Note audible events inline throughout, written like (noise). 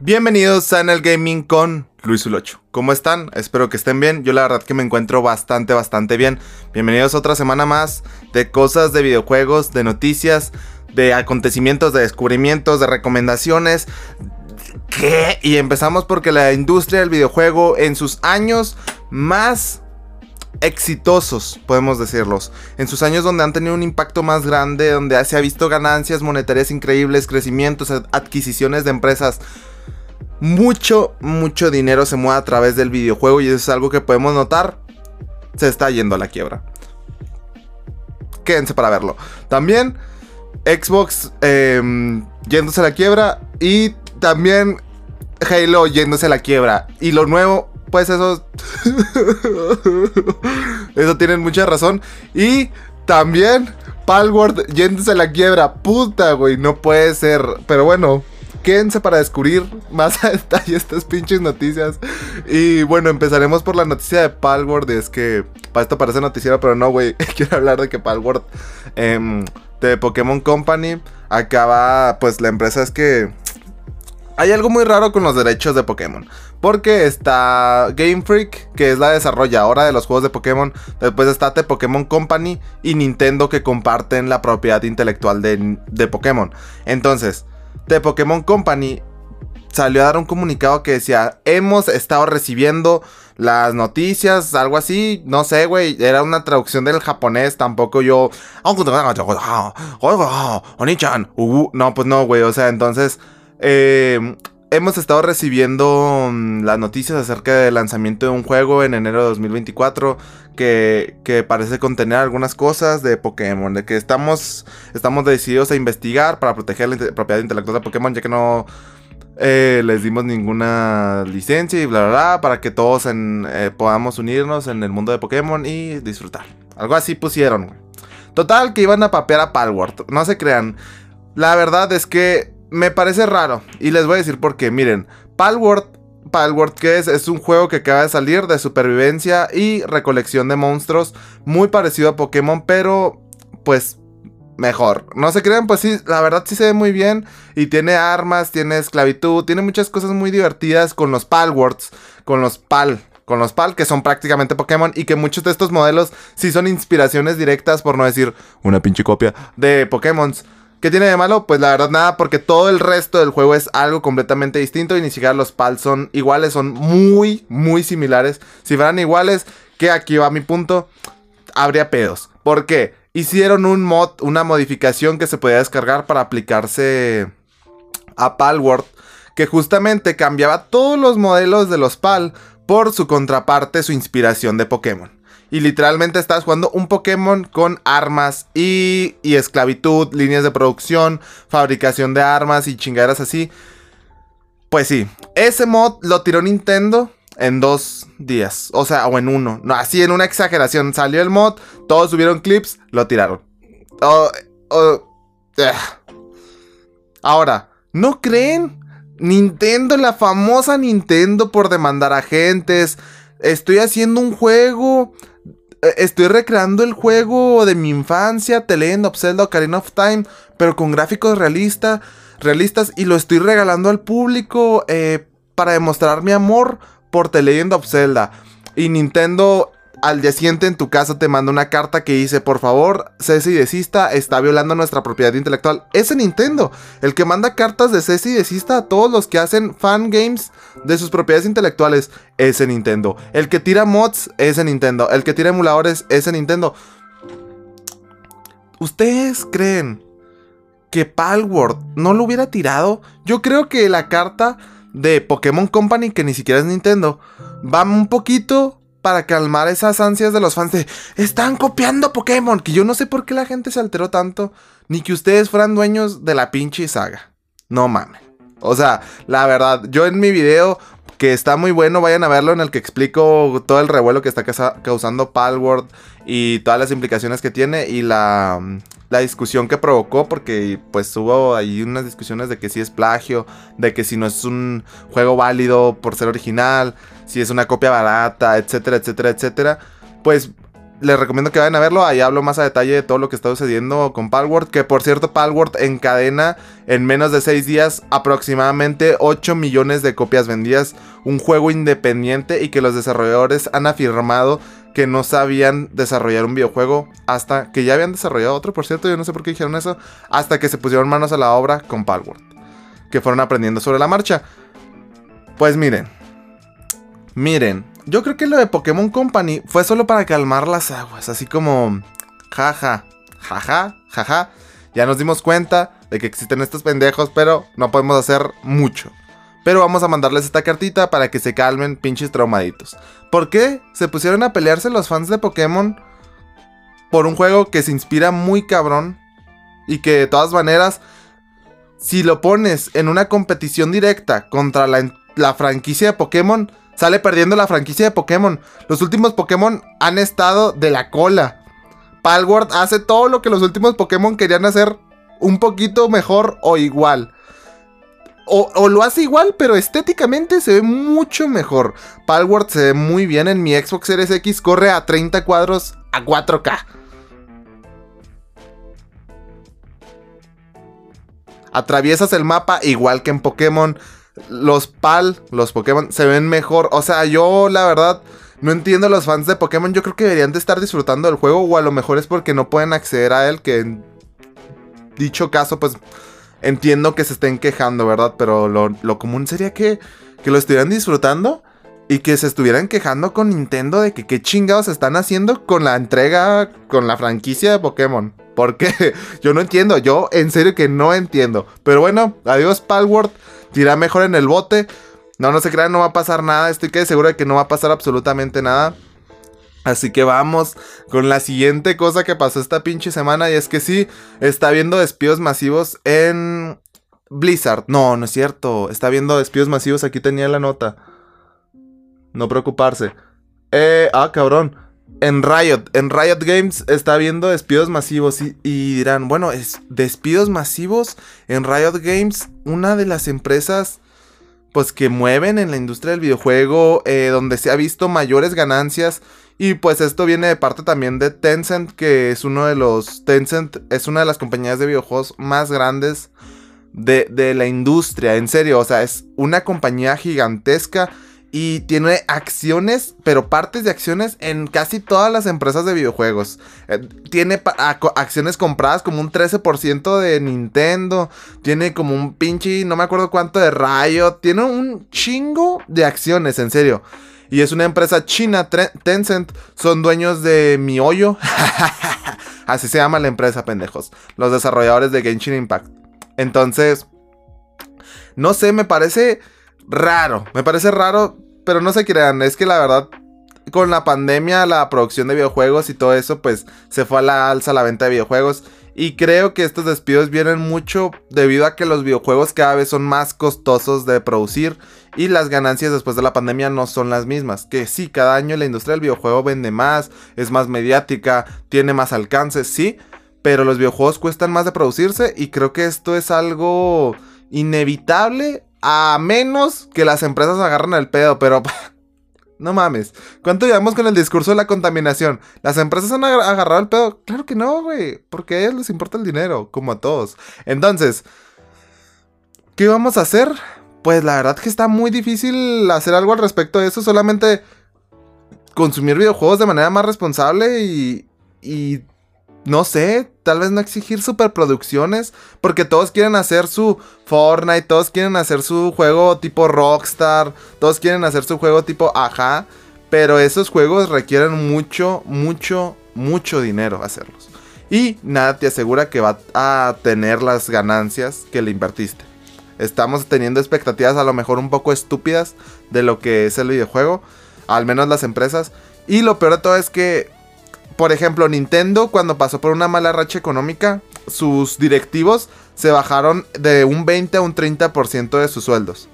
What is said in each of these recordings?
Bienvenidos a el Gaming con Luis Ulocho. ¿Cómo están? Espero que estén bien. Yo la verdad que me encuentro bastante, bastante bien. Bienvenidos a otra semana más de cosas de videojuegos, de noticias, de acontecimientos, de descubrimientos, de recomendaciones. ¿Qué? Y empezamos porque la industria del videojuego en sus años más exitosos, podemos decirlos. En sus años donde han tenido un impacto más grande, donde se ha visto ganancias monetarias increíbles, crecimientos, adquisiciones de empresas mucho, mucho dinero se mueve a través del videojuego y eso es algo que podemos notar. Se está yendo a la quiebra. Quédense para verlo. También Xbox em, yéndose a la quiebra y también Halo yéndose a la quiebra. Y lo nuevo, pues eso... (laughs) eso tienen mucha razón. Y también Palworld yéndose a la quiebra. Puta, güey, no puede ser. Pero bueno, quédense para descubrir más a (laughs) detalle estas pinches noticias. Y bueno, empezaremos por la noticia de Palworld. Es que para esto parece noticiero, pero no, güey. (laughs) Quiero hablar de que Palworld em, de Pokémon Company acaba. Pues la empresa es que. Hay algo muy raro con los derechos de Pokémon. Porque está Game Freak, que es la desarrolladora de los juegos de Pokémon. Después está The Pokémon Company y Nintendo, que comparten la propiedad intelectual de, de Pokémon. Entonces, de Pokémon Company salió a dar un comunicado que decía, hemos estado recibiendo las noticias, algo así, no sé, güey, era una traducción del japonés, tampoco yo... No, pues no, güey, o sea, entonces... Eh, hemos estado recibiendo mm, las noticias acerca del lanzamiento de un juego en enero de 2024 que, que, parece contener algunas cosas de Pokémon, de que estamos, estamos decididos a investigar para proteger la propiedad intelectual de Pokémon, ya que no eh, les dimos ninguna licencia y bla bla bla, para que todos eh, podamos unirnos en el mundo de Pokémon y disfrutar. Algo así pusieron, Total, que iban a papear a Palworld, no se crean. La verdad es que me parece raro. Y les voy a decir por qué. Miren, Palworld, Palworld ¿qué es? Es un juego que acaba de salir de supervivencia y recolección de monstruos. Muy parecido a Pokémon, pero pues mejor. No se crean, pues sí, la verdad sí se ve muy bien. Y tiene armas, tiene esclavitud, tiene muchas cosas muy divertidas con los Palworlds, con los Pal. Con los PAL, que son prácticamente Pokémon, y que muchos de estos modelos sí son inspiraciones directas, por no decir una pinche copia, de Pokémon. ¿Qué tiene de malo? Pues la verdad nada, porque todo el resto del juego es algo completamente distinto y ni siquiera los PALs son iguales, son muy, muy similares. Si fueran iguales, que aquí va mi punto, habría pedos. ¿Por qué? Hicieron un mod, una modificación que se podía descargar para aplicarse a Palworld, que justamente cambiaba todos los modelos de los PAL por su contraparte, su inspiración de Pokémon. Y literalmente estás jugando un Pokémon con armas y, y esclavitud, líneas de producción, fabricación de armas y chingaderas así. Pues sí, ese mod lo tiró Nintendo en dos días. O sea, o en uno. No, así en una exageración. Salió el mod, todos subieron clips, lo tiraron. Eh. Ahora, ¿no creen? Nintendo, la famosa Nintendo por demandar agentes. Estoy haciendo un juego estoy recreando el juego de mi infancia, The Legend of Zelda Ocarina of Time, pero con gráficos realistas y lo estoy regalando al público eh, para demostrar mi amor por The Legend of Zelda. Y Nintendo al día siguiente en tu casa te manda una carta que dice, por favor, cese y desista, está violando nuestra propiedad intelectual. Ese Nintendo, el que manda cartas de cese y desista a todos los que hacen fan games de sus propiedades intelectuales, ese Nintendo. El que tira mods, ese Nintendo. El que tira emuladores, ese Nintendo. ¿Ustedes creen que Palworld no lo hubiera tirado? Yo creo que la carta de Pokémon Company, que ni siquiera es Nintendo, va un poquito para calmar esas ansias de los fans de están copiando Pokémon, que yo no sé por qué la gente se alteró tanto, ni que ustedes fueran dueños de la pinche saga. No mames. O sea, la verdad, yo en mi video, que está muy bueno, vayan a verlo en el que explico todo el revuelo que está causando Palworld y todas las implicaciones que tiene y la, la discusión que provocó, porque pues hubo ahí unas discusiones de que si es plagio, de que si no es un juego válido por ser original, si es una copia barata, etcétera, etcétera, etcétera. Pues les recomiendo que vayan a verlo. Ahí hablo más a detalle de todo lo que está sucediendo con Palworld. Que por cierto, Palworld encadena en menos de 6 días aproximadamente 8 millones de copias vendidas. Un juego independiente y que los desarrolladores han afirmado que no sabían desarrollar un videojuego hasta que ya habían desarrollado otro, por cierto, yo no sé por qué dijeron eso, hasta que se pusieron manos a la obra con Palworld, que fueron aprendiendo sobre la marcha. Pues miren, miren, yo creo que lo de Pokémon Company fue solo para calmar las aguas, así como jaja, jaja, jaja. Ya nos dimos cuenta de que existen estos pendejos, pero no podemos hacer mucho. Pero vamos a mandarles esta cartita para que se calmen pinches traumaditos. ¿Por qué se pusieron a pelearse los fans de Pokémon por un juego que se inspira muy cabrón? Y que de todas maneras, si lo pones en una competición directa contra la, franquicia de Pokémon, sale perdiendo la franquicia de Pokémon. Los últimos Pokémon han estado de la cola. Palworld hace todo lo que los últimos Pokémon querían hacer un poquito mejor o igual. O, lo hace igual, pero estéticamente se ve mucho mejor. Palworld se ve muy bien en mi Xbox Series X, corre a 30 cuadros a 4K. Atraviesas el mapa igual que en Pokémon. Los PAL, los Pokémon, se ven mejor. O sea, yo la verdad no entiendo a los fans de Pokémon. Yo creo que deberían de estar disfrutando del juego. O a lo mejor es porque no pueden acceder a él. Que en dicho caso, pues entiendo que se estén quejando, ¿verdad? Pero lo, común sería que, que, lo estuvieran disfrutando y que se estuvieran quejando con Nintendo de que qué chingados están haciendo con la entrega, con la franquicia de Pokémon. Porque (laughs) yo no entiendo, yo en serio que no entiendo. Pero bueno, adiós Palworld, tira mejor en el bote. No, no se crean, no va a pasar nada. Estoy que seguro de que no va a pasar absolutamente nada. Así que vamos con la siguiente cosa que pasó esta pinche semana y es que sí, está habiendo despidos masivos en Blizzard. No, no es cierto, está habiendo despidos masivos, aquí tenía la nota. No preocuparse. Eh, ah, cabrón. En Riot, en Riot Games está habiendo despidos masivos y, dirán, bueno, es despidos masivos en Riot Games, una de las empresas pues que mueven en la industria del videojuego, eh, donde se ha visto mayores ganancias y pues esto viene de parte también de Tencent, que es uno de los. Tencent es una de las compañías de videojuegos más grandes de, de la industria. En serio, o sea, es una compañía gigantesca y tiene acciones, pero partes de acciones en casi todas las empresas de videojuegos. Eh, tiene acciones compradas como un 13% de Nintendo. Tiene como un pinche, no me acuerdo cuánto de Riot. Tiene un chingo de acciones, en serio. Y es una empresa china, Tencent, son dueños de Miollo. (laughs) Así se llama la empresa, pendejos. Los desarrolladores de Genshin Impact. Entonces, no sé, me parece raro. Me parece raro, pero no se crean. Es que la verdad, con la pandemia, la producción de videojuegos y todo eso, pues se fue a la alza la venta de videojuegos. Y creo que estos despidos vienen mucho debido a que los videojuegos cada vez son más costosos de producir y las ganancias después de la pandemia no son las mismas. Que sí, cada año la industria del videojuego vende más, es más mediática, tiene más alcance, sí, pero los videojuegos cuestan más de producirse y creo que esto es algo inevitable a menos que las empresas agarren el pedo, pero (laughs) No mames. ¿Cuánto llevamos con el discurso de la contaminación? ¿Las empresas han agarrado el pedo? Claro que no, güey. Porque a ellos les importa el dinero, como a todos. Entonces, ¿qué vamos a hacer? Pues la verdad que está muy difícil hacer algo al respecto de eso. Solamente consumir videojuegos de manera más responsable y, y no sé, tal vez no exigir superproducciones, porque todos quieren hacer su Fortnite, todos quieren hacer su juego tipo Rockstar, todos quieren hacer su juego tipo Aja, pero esos juegos requieren mucho, mucho, mucho dinero hacerlos. Y nada te asegura que va a tener las ganancias que le invertiste. Estamos teniendo expectativas a lo mejor un poco estúpidas de lo que es el videojuego, al menos las empresas. Y lo peor de todo es que por ejemplo, Nintendo cuando pasó por una mala racha económica, sus directivos se bajaron de un 20 a un 30% de sus sueldos.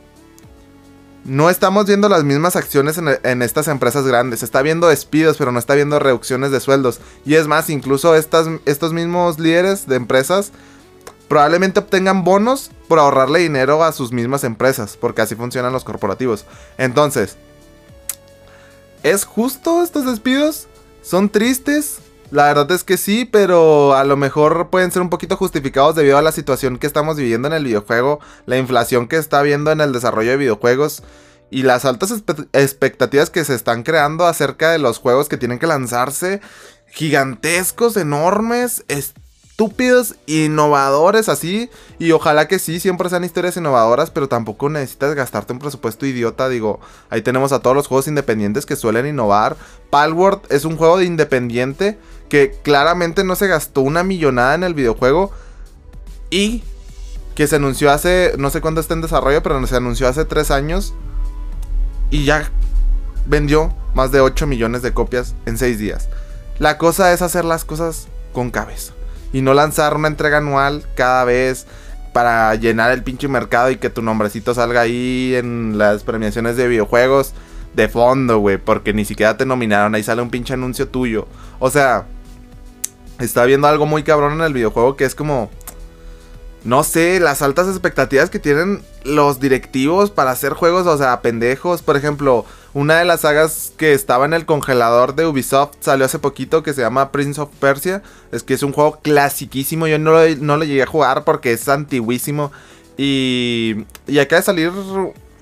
No estamos viendo las mismas acciones en, estas empresas grandes. Está viendo despidos, pero no está viendo reducciones de sueldos. Y es más, incluso estos mismos líderes de empresas probablemente obtengan bonos por ahorrarle dinero a sus mismas empresas, porque así funcionan los corporativos. Entonces, ¿es justo estos despidos? Son tristes. La verdad es que sí, pero a lo mejor pueden ser un poquito justificados debido a la situación que estamos viviendo en el videojuego, la inflación que está habiendo en el desarrollo de videojuegos y las altas expectativas que se están creando acerca de los juegos que tienen que lanzarse, gigantescos, enormes, estúpidos, innovadores así. Y ojalá que sí, siempre sean historias innovadoras, pero tampoco necesitas gastarte un presupuesto idiota. Digo, ahí tenemos a todos los juegos independientes que suelen innovar. Palworld es un juego de independiente que claramente no se gastó una millonada en el videojuego. Y que se anunció hace, no sé cuándo está en desarrollo, pero se anunció hace tres años. Y ya vendió más de 8 millones de copias en 6 días. La cosa es hacer las cosas con cabeza y no lanzar una entrega anual cada vez para llenar el pinche mercado y que tu nombrecito salga ahí en las premiaciones de videojuegos de fondo, güey, porque ni siquiera te nominaron, ahí sale un pinche anuncio tuyo. O sea, está viendo algo muy cabrón en el videojuego que es como no sé, las altas expectativas que tienen los directivos para hacer juegos, o sea, pendejos. Por ejemplo, una de las sagas que estaba en el congelador de Ubisoft salió hace poquito que se llama Prince of Persia. Es que es un juego clasiquísimo, yo no lo, no lo llegué a jugar porque es antiguísimo. Y, y acaba de salir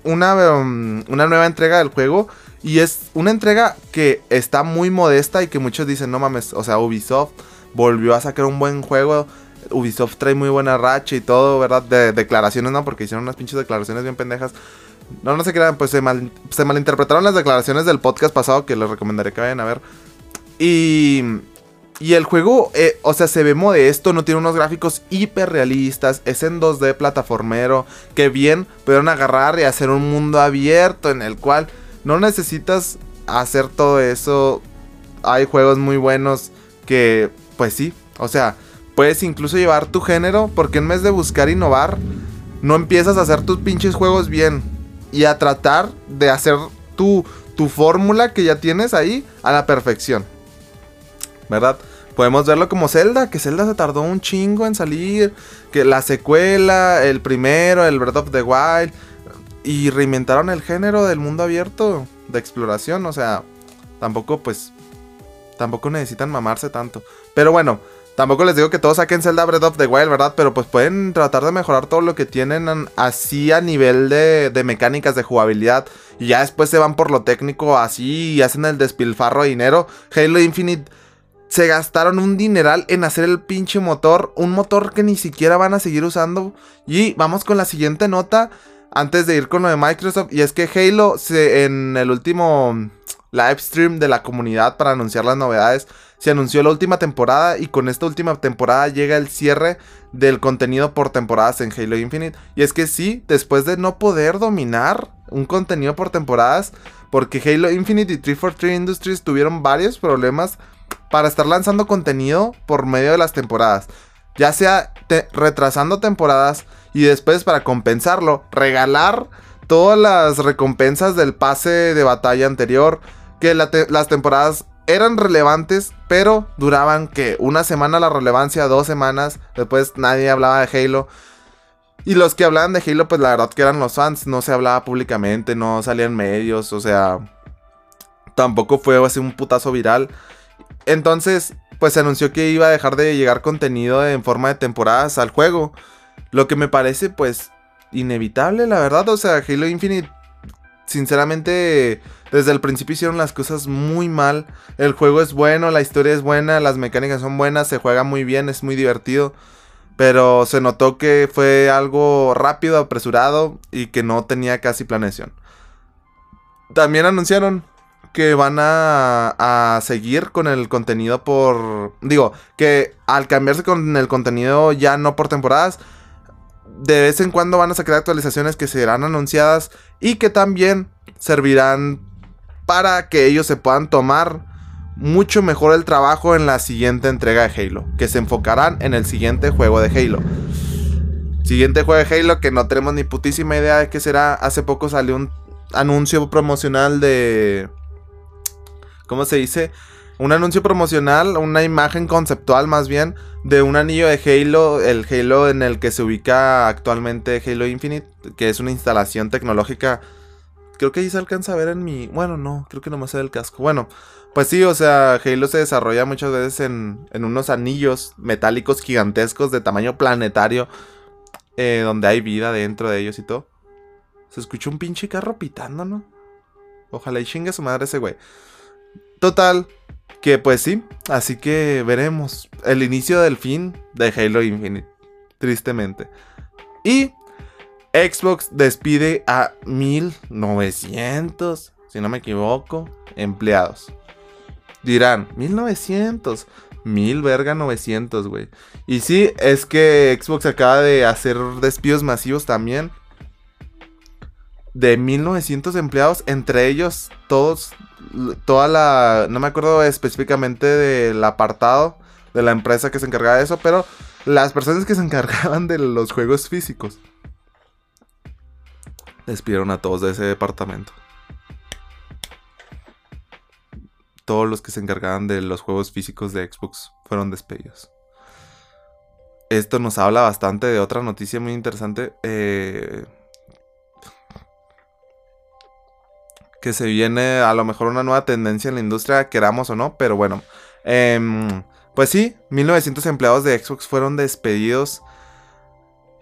una, um, una nueva entrega del juego. Y es una entrega que está muy modesta y que muchos dicen, no mames, o sea, Ubisoft volvió a sacar un buen juego Ubisoft trae muy buena racha y todo, ¿verdad? De declaraciones, ¿no? Porque hicieron unas pinches declaraciones bien pendejas. No, no se crean, pues se, se malinterpretaron las declaraciones del podcast pasado que les recomendaré que vayan a ver. Y... Y el juego, eh, o sea, se ve modesto, no tiene unos gráficos hiper realistas, es en 2D plataformero, que bien pudieron agarrar y hacer un mundo abierto en el cual no necesitas hacer todo eso. Hay juegos muy buenos que, pues sí, o sea, Puedes incluso llevar tu género, porque en vez de buscar innovar, no empiezas a hacer tus pinches juegos bien y a tratar de hacer tu, tu fórmula que ya tienes ahí a la perfección. ¿Verdad? Podemos verlo como Zelda, que Zelda se tardó un chingo en salir, que la secuela, el primero, el Breath of the Wild, y reinventaron el género del mundo abierto de exploración, o sea, tampoco pues, tampoco necesitan mamarse tanto. Pero bueno, Tampoco les digo que todos saquen Zelda Breath of the Wild, ¿verdad? Pero pues pueden tratar de mejorar todo lo que tienen así a nivel de, de mecánicas de jugabilidad. Y ya después se van por lo técnico así y hacen el despilfarro de dinero. Halo Infinite se gastaron un dineral en hacer el pinche motor. Un motor que ni siquiera van a seguir usando. Y vamos con la siguiente nota. Antes de ir con lo de Microsoft. Y es que Halo se, en el último live stream de la comunidad para anunciar las novedades se anunció la última temporada y con esta última temporada llega el cierre del contenido por temporadas en Halo Infinite. Y es que sí, después de no poder dominar un contenido por temporadas, porque Halo Infinite y 343 Industries tuvieron varios problemas para estar lanzando contenido por medio de las temporadas. Ya sea retrasando temporadas y después para compensarlo, regalar todas las recompensas del pase de batalla anterior. Que las temporadas eran relevantes, pero duraban que una semana la relevancia, dos semanas. Después nadie hablaba de Halo. Y los que hablaban de Halo, pues la verdad que eran los fans. No se hablaba públicamente, no salían medios, o sea. Tampoco fue así un putazo viral. Entonces, pues se anunció que iba a dejar de llegar contenido en forma de temporadas al juego. Lo que me parece, pues, inevitable, la verdad. O sea, Halo Infinite, sinceramente desde el principio hicieron las cosas muy mal. El juego es bueno, la historia es buena, las mecánicas son buenas, se juega muy bien, es muy divertido. Pero se notó que fue algo rápido, apresurado y que no tenía casi planeación. También anunciaron que van a, a, seguir con el contenido por... Digo, que al cambiarse con el contenido ya no por temporadas, de vez en cuando van a sacar actualizaciones que serán anunciadas y que también servirán para que ellos se puedan tomar mucho mejor el trabajo en la siguiente entrega de Halo, que se enfocarán en el siguiente juego de Halo. Siguiente juego de Halo que no tenemos ni putísima idea de qué será. Hace poco salió un anuncio promocional de... ¿Cómo se dice? Un anuncio promocional, una imagen conceptual más bien, de un anillo de Halo, el Halo en el que se ubica actualmente Halo Infinite, que es una instalación tecnológica creo que ahí se alcanza a ver en mi... Bueno, no, creo que nomás se ve el casco. Bueno, pues sí, o sea, Halo se desarrolla muchas veces en, en unos anillos metálicos gigantescos de tamaño planetario. Eh, donde hay vida dentro de ellos y todo. Se escucha un pinche carro pitando, ¿no? Ojalá y chingue su madre ese güey. Total, que pues sí, así que veremos el inicio del fin de Halo Infinite, tristemente. Y Xbox despide a 1900, si no me equivoco, empleados. Dirán, 1900, mil verga 900, güey. Y sí, es que Xbox acaba de hacer despidos masivos también. De 1900 empleados, entre ellos todos, toda la, no me acuerdo específicamente del apartado de la empresa que se encargaba de eso, pero las personas que se (laughs) encargaban de los juegos físicos despidieron a todos de ese departamento. todos los que se encargaban de los juegos físicos de Xbox fueron despedidos. Esto nos habla bastante de otra noticia muy interesante. Eh, que se viene a lo mejor una nueva tendencia en la industria, queramos o no, pero bueno. Em, pues sí, 1900 empleados de Xbox fueron despedidos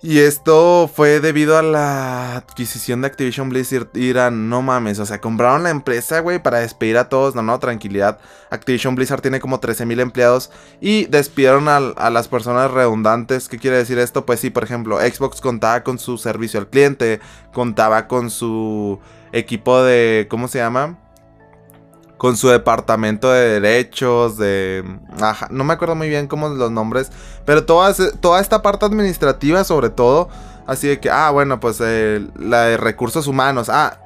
y esto fue debido a la adquisición de Activision Blizzard. Irán, no mames, o sea, compraron la empresa, güey, para despedir a todos. No, no, tranquilidad. Activision Blizzard tiene como 13.000 empleados y despidieron a, a, las personas redundantes. ¿Qué quiere decir esto? Pues sí, por ejemplo, Xbox contaba con su servicio al cliente, contaba con su equipo de, ¿cómo se llama? con su departamento de derechos, de... No me acuerdo muy bien cómo los nombres, pero toda, toda esta parte administrativa sobre todo, así de que, ah, bueno, pues la de recursos humanos, ah,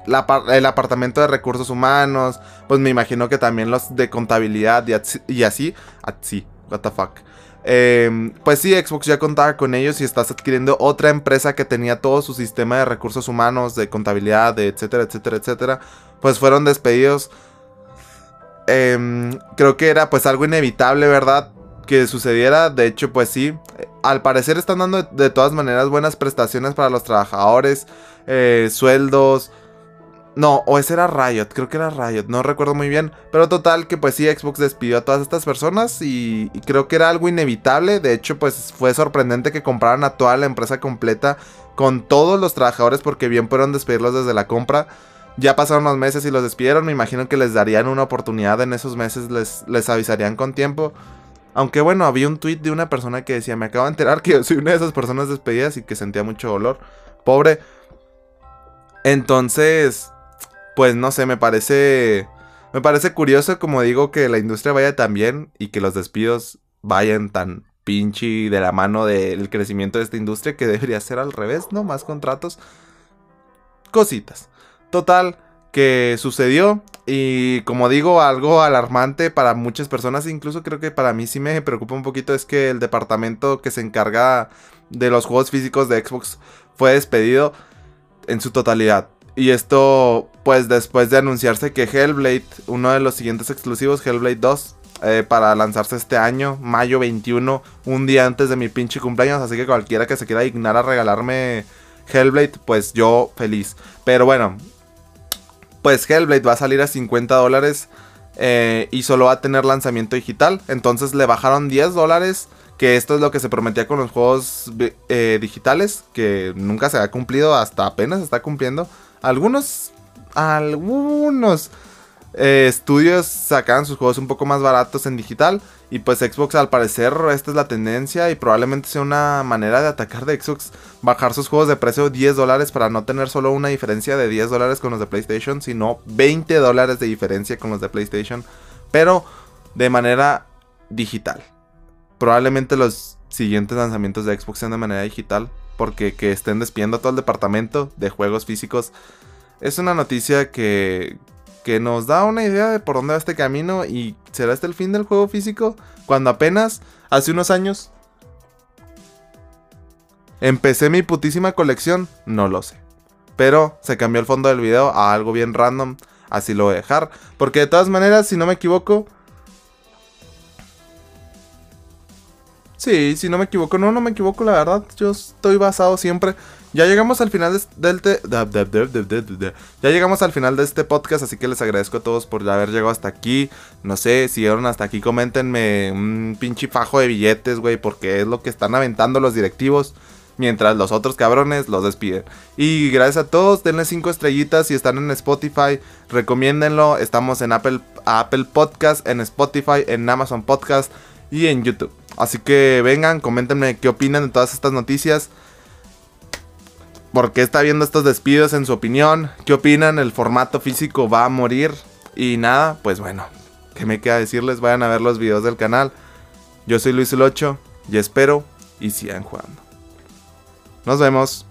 el apartamento de recursos humanos, pues me imagino que también los de contabilidad y, y así, así, what the fuck. Eh, pues sí, Xbox ya contaba con ellos y estás adquiriendo otra empresa que tenía todo su sistema de recursos humanos, de contabilidad, de etcétera, etcétera, etcétera. Pues fueron despedidos Em, creo que era pues algo inevitable, ¿verdad? Que sucediera. De hecho, pues sí. Al parecer están dando de, todas maneras buenas prestaciones para los trabajadores. Eh, sueldos. No, o ese era Riot, creo que era Riot, no recuerdo muy bien. Pero total que pues sí, Xbox despidió a todas estas personas y, creo que era algo inevitable. De hecho, pues fue sorprendente que compraran a toda la empresa completa con todos los trabajadores porque bien pudieron despedirlos desde la compra. Ya pasaron los meses y los despidieron. Me imagino que les darían una oportunidad en esos meses. Les, les avisarían con tiempo. Aunque bueno, había un tweet de una persona que decía: Me acabo de enterar que soy una de esas personas despedidas y que sentía mucho dolor. Pobre. Entonces, pues no sé, me parece. Me parece curioso, como digo, que la industria vaya tan bien y que los despidos vayan tan pinche de la mano del crecimiento de esta industria que debería ser al revés, ¿no? Más contratos. Cositas. Total, que sucedió. Y como digo, algo alarmante para muchas personas, incluso creo que para mí sí me preocupa un poquito, es que el departamento que se encarga de los juegos físicos de Xbox fue despedido en su totalidad. Y esto, pues después de anunciarse que Hellblade, uno de los siguientes exclusivos, Hellblade 2, eh, para lanzarse este año, mayo 21, un día antes de mi pinche cumpleaños. Así que cualquiera que se quiera dignar a regalarme Hellblade, pues yo feliz. Pero bueno, pues Hellblade va a salir a 50 dólares eh, y solo va a tener lanzamiento digital. Entonces le bajaron 10 dólares, que esto es lo que se prometía con los juegos eh, digitales, que nunca se ha cumplido, hasta apenas está cumpliendo. Algunos, algunos eh, estudios sacan sus juegos un poco más baratos en digital. Y pues Xbox al parecer esta es la tendencia y probablemente sea una manera de atacar de Xbox. Bajar sus juegos de precio 10 dólares para no tener solo una diferencia de 10 dólares con los de PlayStation, sino 20 dólares de diferencia con los de PlayStation. Pero de manera digital. Probablemente los siguientes lanzamientos de Xbox sean de manera digital. Porque que estén despidiendo todo el departamento de juegos físicos. Es una noticia que, que nos da una idea de por dónde va este camino y será este el fin del juego físico cuando apenas hace unos años empecé mi putísima colección, no lo sé. Pero se cambió el fondo del video a algo bien random, así lo voy a dejar, porque de todas maneras, si no me equivoco, Sí, si no me equivoco, no, no me equivoco, la verdad. Yo estoy basado siempre. Ya llegamos al final del ya llegamos al final de este podcast, así que les agradezco a todos por haber llegado hasta aquí. No sé, si llegaron hasta aquí, coméntenme un pinche fajo de billetes, güey, porque es lo que están aventando los directivos. Mientras los otros cabrones los despiden. Y gracias a todos, denle 5 estrellitas si están en Spotify. Recomiéndenlo. Estamos en Apple, Apple Podcast, en Spotify, en Amazon Podcast y en YouTube. Así que vengan, coméntenme qué opinan de todas estas noticias. ¿Por qué está viendo estos despidos en su opinión? ¿Qué opinan? ¿El formato físico va a morir? Y nada, pues bueno, ¿qué me queda decirles? Vayan a ver los videos del canal. Yo soy Luis 8 y espero y sigan jugando. Nos vemos.